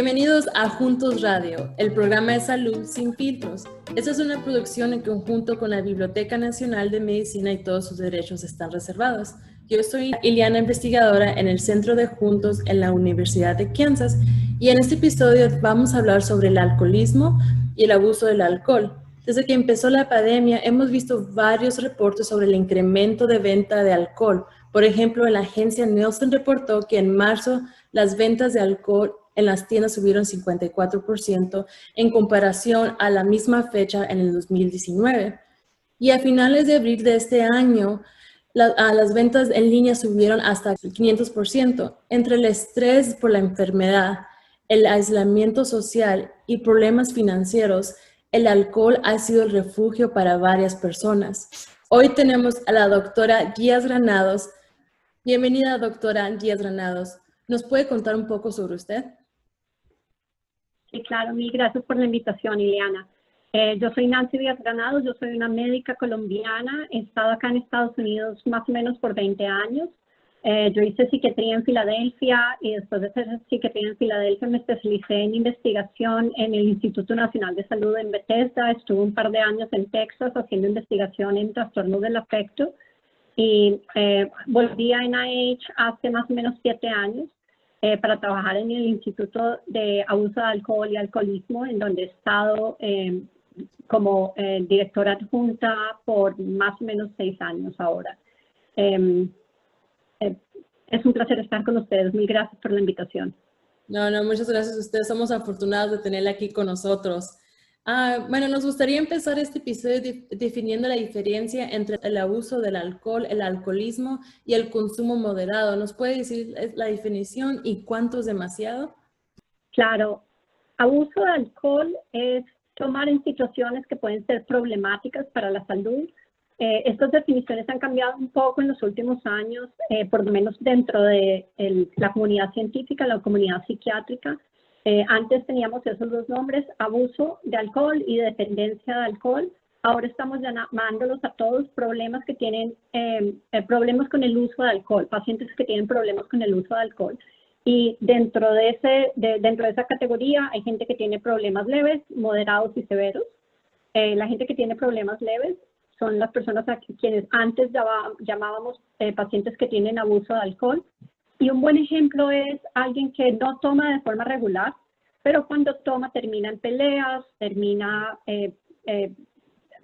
Bienvenidos a Juntos Radio, el programa de salud sin filtros. Esta es una producción en conjunto con la Biblioteca Nacional de Medicina y todos sus derechos están reservados. Yo soy Iliana, investigadora en el Centro de Juntos en la Universidad de Kansas y en este episodio vamos a hablar sobre el alcoholismo y el abuso del alcohol. Desde que empezó la pandemia hemos visto varios reportes sobre el incremento de venta de alcohol. Por ejemplo, la agencia Nielsen reportó que en marzo las ventas de alcohol en las tiendas subieron 54% en comparación a la misma fecha en el 2019. Y a finales de abril de este año, las ventas en línea subieron hasta 500%. Entre el estrés por la enfermedad, el aislamiento social y problemas financieros, el alcohol ha sido el refugio para varias personas. Hoy tenemos a la doctora Díaz Granados. Bienvenida, doctora Díaz Granados. ¿Nos puede contar un poco sobre usted? Sí, claro, mil gracias por la invitación, Ileana. Eh, yo soy Nancy Díaz Granados, yo soy una médica colombiana, he estado acá en Estados Unidos más o menos por 20 años. Eh, yo hice psiquiatría en Filadelfia y después de hacer psiquiatría en Filadelfia me especialicé en investigación en el Instituto Nacional de Salud en Bethesda. Estuve un par de años en Texas haciendo investigación en trastornos del afecto y eh, volví a NIH hace más o menos siete años eh, para trabajar en el Instituto de Abuso de Alcohol y Alcoholismo, en donde he estado eh, como eh, directora adjunta por más o menos seis años ahora. Em, es un placer estar con ustedes. Mil gracias por la invitación. No, no, muchas gracias a ustedes. Somos afortunados de tenerla aquí con nosotros. Ah, bueno, nos gustaría empezar este episodio definiendo la diferencia entre el abuso del alcohol, el alcoholismo y el consumo moderado. ¿Nos puede decir la definición y cuánto es demasiado? Claro, abuso de alcohol es tomar en situaciones que pueden ser problemáticas para la salud. Eh, estas definiciones han cambiado un poco en los últimos años, eh, por lo menos dentro de la comunidad científica, la comunidad psiquiátrica. Eh, antes teníamos esos dos nombres, abuso de alcohol y dependencia de alcohol. Ahora estamos llamándolos a todos problemas que tienen em, eh, problemas con el uso de alcohol, pacientes que tienen problemas con el uso de alcohol. Y dentro de, ese, dentro de esa categoría hay gente que tiene problemas leves, moderados y severos. Eh, la gente que tiene problemas leves son las personas a quienes antes llamábamos pacientes que tienen abuso de alcohol y un buen ejemplo es alguien que no toma de forma regular, pero cuando toma termina en peleas, termina eh, eh,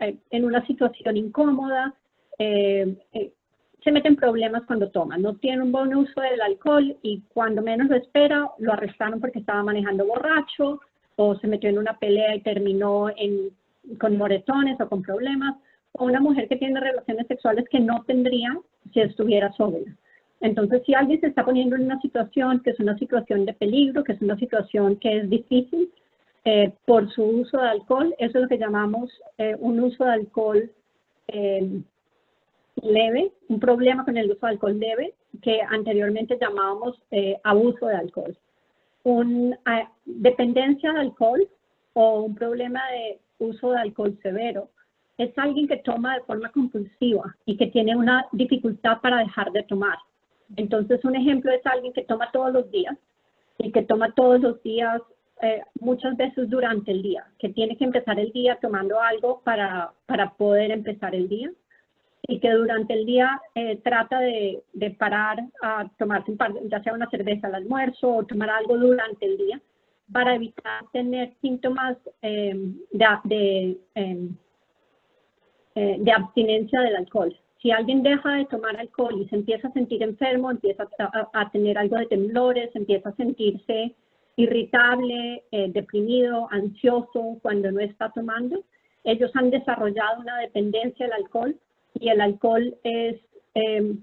eh, en una situación incómoda, se mete en problemas cuando toma. No tiene un buen uso del alcohol y cuando menos lo espera, lo arrestaron porque estaba manejando borracho o se metió en una pelea y terminó con moretones o con problemas. O una mujer que tiene relaciones sexuales que no tendría si estuviera sobria. Entonces, si alguien se está poniendo en una situación que es una situación de peligro, que es una situación que es difícil eh, por su uso de alcohol, eso es lo que llamamos eh, un uso de alcohol eh, leve, un problema con el uso de alcohol leve, que anteriormente llamábamos abuso de alcohol. Una dependencia de alcohol o un problema de uso de alcohol severo es alguien que toma de forma compulsiva y que tiene una dificultad para dejar de tomar. Entonces, un ejemplo es alguien que toma todos los días y que toma todos los días eh, muchas veces durante el día, que tiene que empezar el día tomando algo para, para poder empezar el día y que durante el día eh, trata de, de, parar a tomarse un par, ya sea una cerveza al almuerzo o tomar algo durante el día para evitar tener síntomas eh, de, de, de abstinencia del alcohol si alguien deja de tomar alcohol y se empieza a sentir enfermo, empieza a, tener algo de temblores, empieza a sentirse irritable, eh, deprimido, ansioso cuando no está tomando, ellos han desarrollado una dependencia al alcohol y el alcohol es em,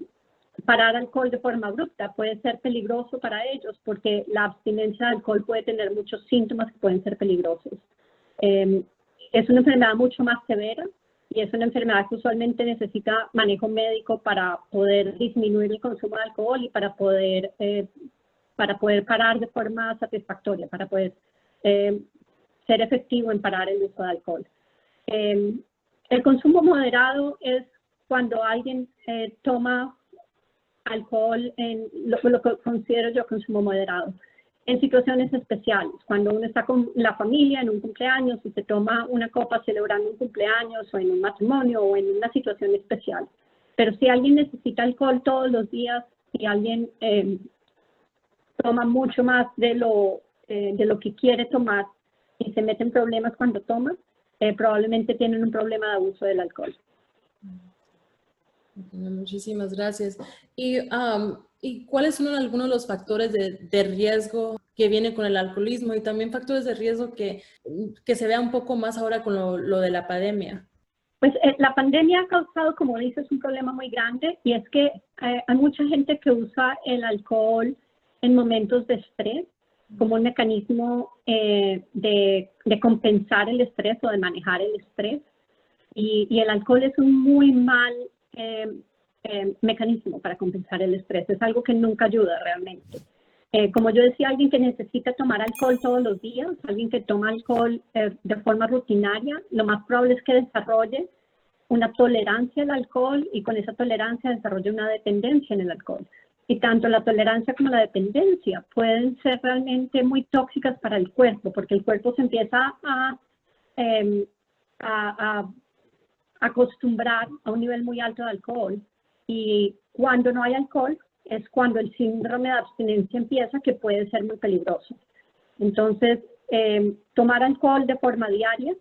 parar alcohol de forma abrupta puede ser peligroso para ellos porque la abstinencia de alcohol puede tener muchos síntomas que pueden ser peligrosos. Em, es una enfermedad mucho más severa y es una enfermedad que usualmente necesita manejo médico para poder disminuir el consumo de alcohol y para poder, eh, para poder parar de forma satisfactoria, para poder eh, ser efectivo en parar el uso de alcohol. Eh, el consumo moderado es cuando alguien toma alcohol en lo, lo, que considero yo consumo moderado. En situaciones especiales, cuando uno está con la familia en un cumpleaños y se toma una copa celebrando un cumpleaños o en un matrimonio o en una situación especial. Pero si alguien necesita alcohol todos los días y alguien eh, toma mucho más de lo, eh, de lo que quiere tomar y se mete en problemas cuando toma, eh, probablemente tienen un problema de abuso del alcohol. Muchísimas gracias. Y, ¿Y cuáles son algunos de los factores de, de, riesgo que vienen con el alcoholismo y también factores de riesgo que, que se vea un poco más ahora con lo, lo de la pandemia? Pues eh, la pandemia ha causado, como dices, un problema muy grande y es que eh, hay mucha gente que usa el alcohol en momentos de estrés como un mecanismo eh, de, de, compensar el estrés o de manejar el estrés. Y, y el alcohol es un muy mal eh, eh, mecanismo para compensar el estrés. Es algo que nunca ayuda realmente. Eh, como yo decía, alguien que necesita tomar alcohol todos los días, alguien que toma alcohol de forma rutinaria, lo más probable es que desarrolle una tolerancia al alcohol y con esa tolerancia desarrolle una dependencia en el alcohol. Y tanto la tolerancia como la dependencia pueden ser realmente muy tóxicas para el cuerpo, porque el cuerpo se empieza a, em, a, a acostumbrar a un nivel muy alto de alcohol y cuando no hay alcohol es cuando el síndrome de abstinencia empieza que puede ser muy peligroso. Entonces, em, tomar alcohol de forma diaria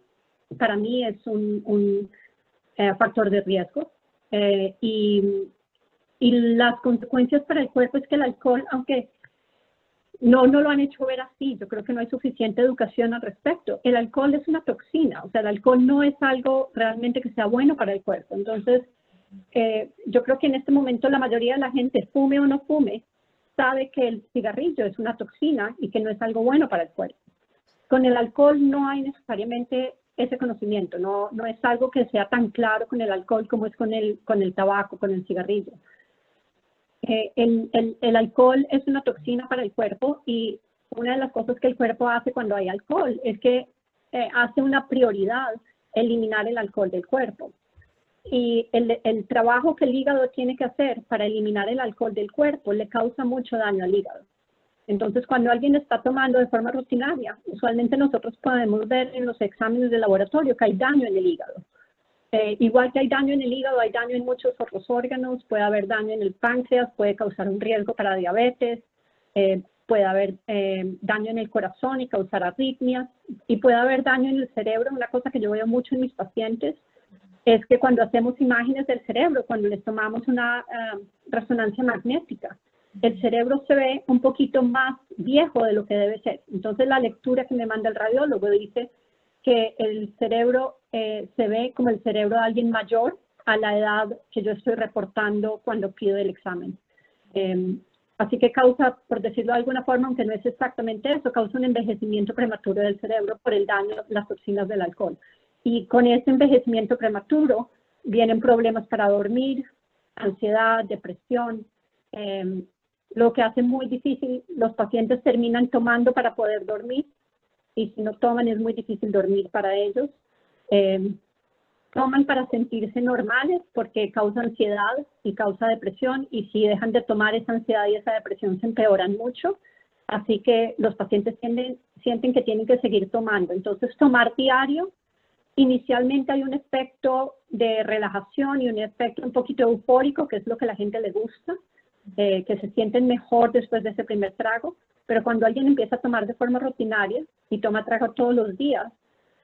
para mí es un, un eh, factor de riesgo eh, y, y las consecuencias para el cuerpo es que el alcohol, aunque no, no lo han hecho ver así. Yo creo que no hay suficiente educación al respecto. El alcohol es una toxina, o sea, el alcohol no es algo realmente que sea bueno para el cuerpo. Entonces, eh, yo creo que en este momento la mayoría de la gente, fume o no fume, sabe que el cigarrillo es una toxina y que no es algo bueno para el cuerpo. Con el alcohol no hay necesariamente ese conocimiento, no, no es algo que sea tan claro con el alcohol como es con el, con el tabaco, con el cigarrillo. Eh, el, alcohol es una toxina para el cuerpo y una de las cosas que el cuerpo hace cuando hay alcohol es que eh, hace una prioridad eliminar el alcohol del cuerpo. Y el, el, trabajo que el hígado tiene que hacer para eliminar el alcohol del cuerpo le causa mucho daño al hígado. Entonces, cuando alguien está tomando de forma rutinaria, usualmente nosotros podemos ver en los exámenes de laboratorio que hay daño en el hígado. Eh, igual que hay daño en el hígado, hay daño en muchos otros órganos, puede haber daño en el páncreas, puede causar un riesgo para diabetes, eh, puede haber eh, daño en el corazón y causar arritmias, y puede haber daño en el cerebro. Una cosa que yo veo mucho en mis pacientes es que cuando hacemos imágenes del cerebro, cuando les tomamos una resonancia magnética, el cerebro se ve un poquito más viejo de lo que debe ser. Entonces la lectura que me manda el radiólogo dice que el cerebro eh, se ve como el cerebro de alguien mayor a la edad que yo estoy reportando cuando pido el examen. Em, así que causa, por decirlo de alguna forma, aunque no es exactamente eso, causa un envejecimiento prematuro del cerebro por el daño, las toxinas del alcohol. Y con ese envejecimiento prematuro vienen problemas para dormir, ansiedad, depresión, em, lo que hace muy difícil, los pacientes terminan tomando para poder dormir y si no toman es muy difícil dormir para ellos. Eh, toman para sentirse normales porque causa ansiedad y causa depresión y si dejan de tomar esa ansiedad y esa depresión se empeoran mucho. Así que los pacientes sienten que tienen que seguir tomando. Entonces, tomar diario, inicialmente hay un efecto de relajación y un efecto un poquito eufórico, que es lo que a la gente le gusta, eh, que se sienten mejor después de ese primer trago. Pero cuando alguien empieza a tomar de forma rutinaria y toma trago todos los días,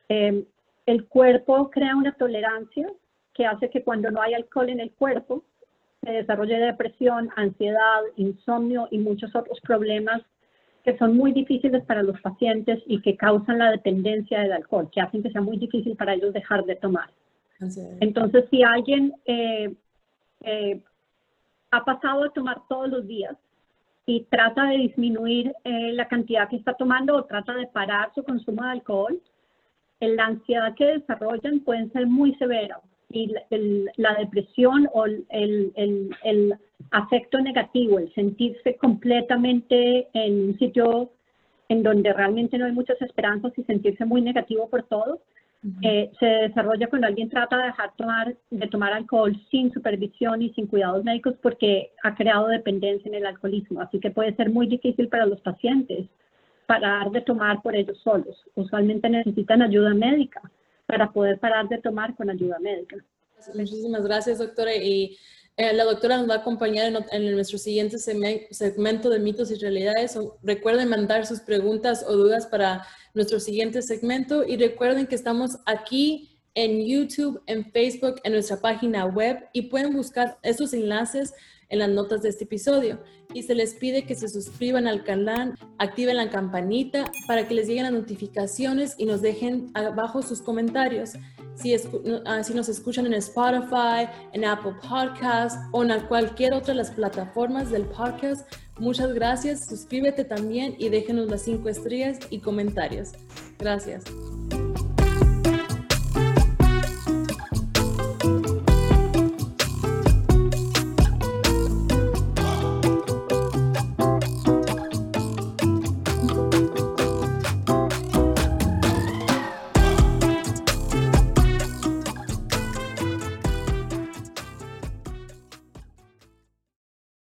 eh, el cuerpo crea una tolerancia que hace que cuando no hay alcohol en el cuerpo se desarrolle depresión, ansiedad, insomnio y muchos otros problemas que son muy difíciles para los pacientes y que causan la dependencia del alcohol, que hacen que sea muy difícil para ellos dejar de tomar. Entonces, si alguien eh, eh, ha pasado a tomar todos los días y trata de disminuir eh, la cantidad que está tomando o trata de parar su consumo de alcohol, la ansiedad que desarrollan pueden ser muy severas y la depresión o el, el, el, afecto negativo, el sentirse completamente en un sitio en donde realmente no hay muchas esperanzas y sentirse muy negativo por todo, eh, se desarrolla cuando alguien trata de dejar tomar, de tomar alcohol sin supervisión y sin cuidados médicos porque ha creado dependencia en el alcoholismo. Así que puede ser muy difícil para los pacientes parar de tomar por ellos solos. Usualmente necesitan ayuda médica para poder parar de tomar con ayuda médica. Muchísimas gracias, doctora. Y eh, la doctora nos va a acompañar en, nuestro siguiente segmento de mitos y realidades. recuerden mandar sus preguntas o dudas para nuestro siguiente segmento y recuerden que estamos aquí en YouTube, en Facebook, en nuestra página web y pueden buscar esos enlaces en las notas de este episodio. Y se les pide que se suscriban al canal, activen la campanita para que les lleguen las notificaciones y nos dejen abajo sus comentarios. Si, ah, si nos escuchan en Spotify, en Apple Podcast o en cualquier otra de las plataformas del podcast, muchas gracias. Suscríbete también y déjenos las cinco estrellas y comentarios. Gracias.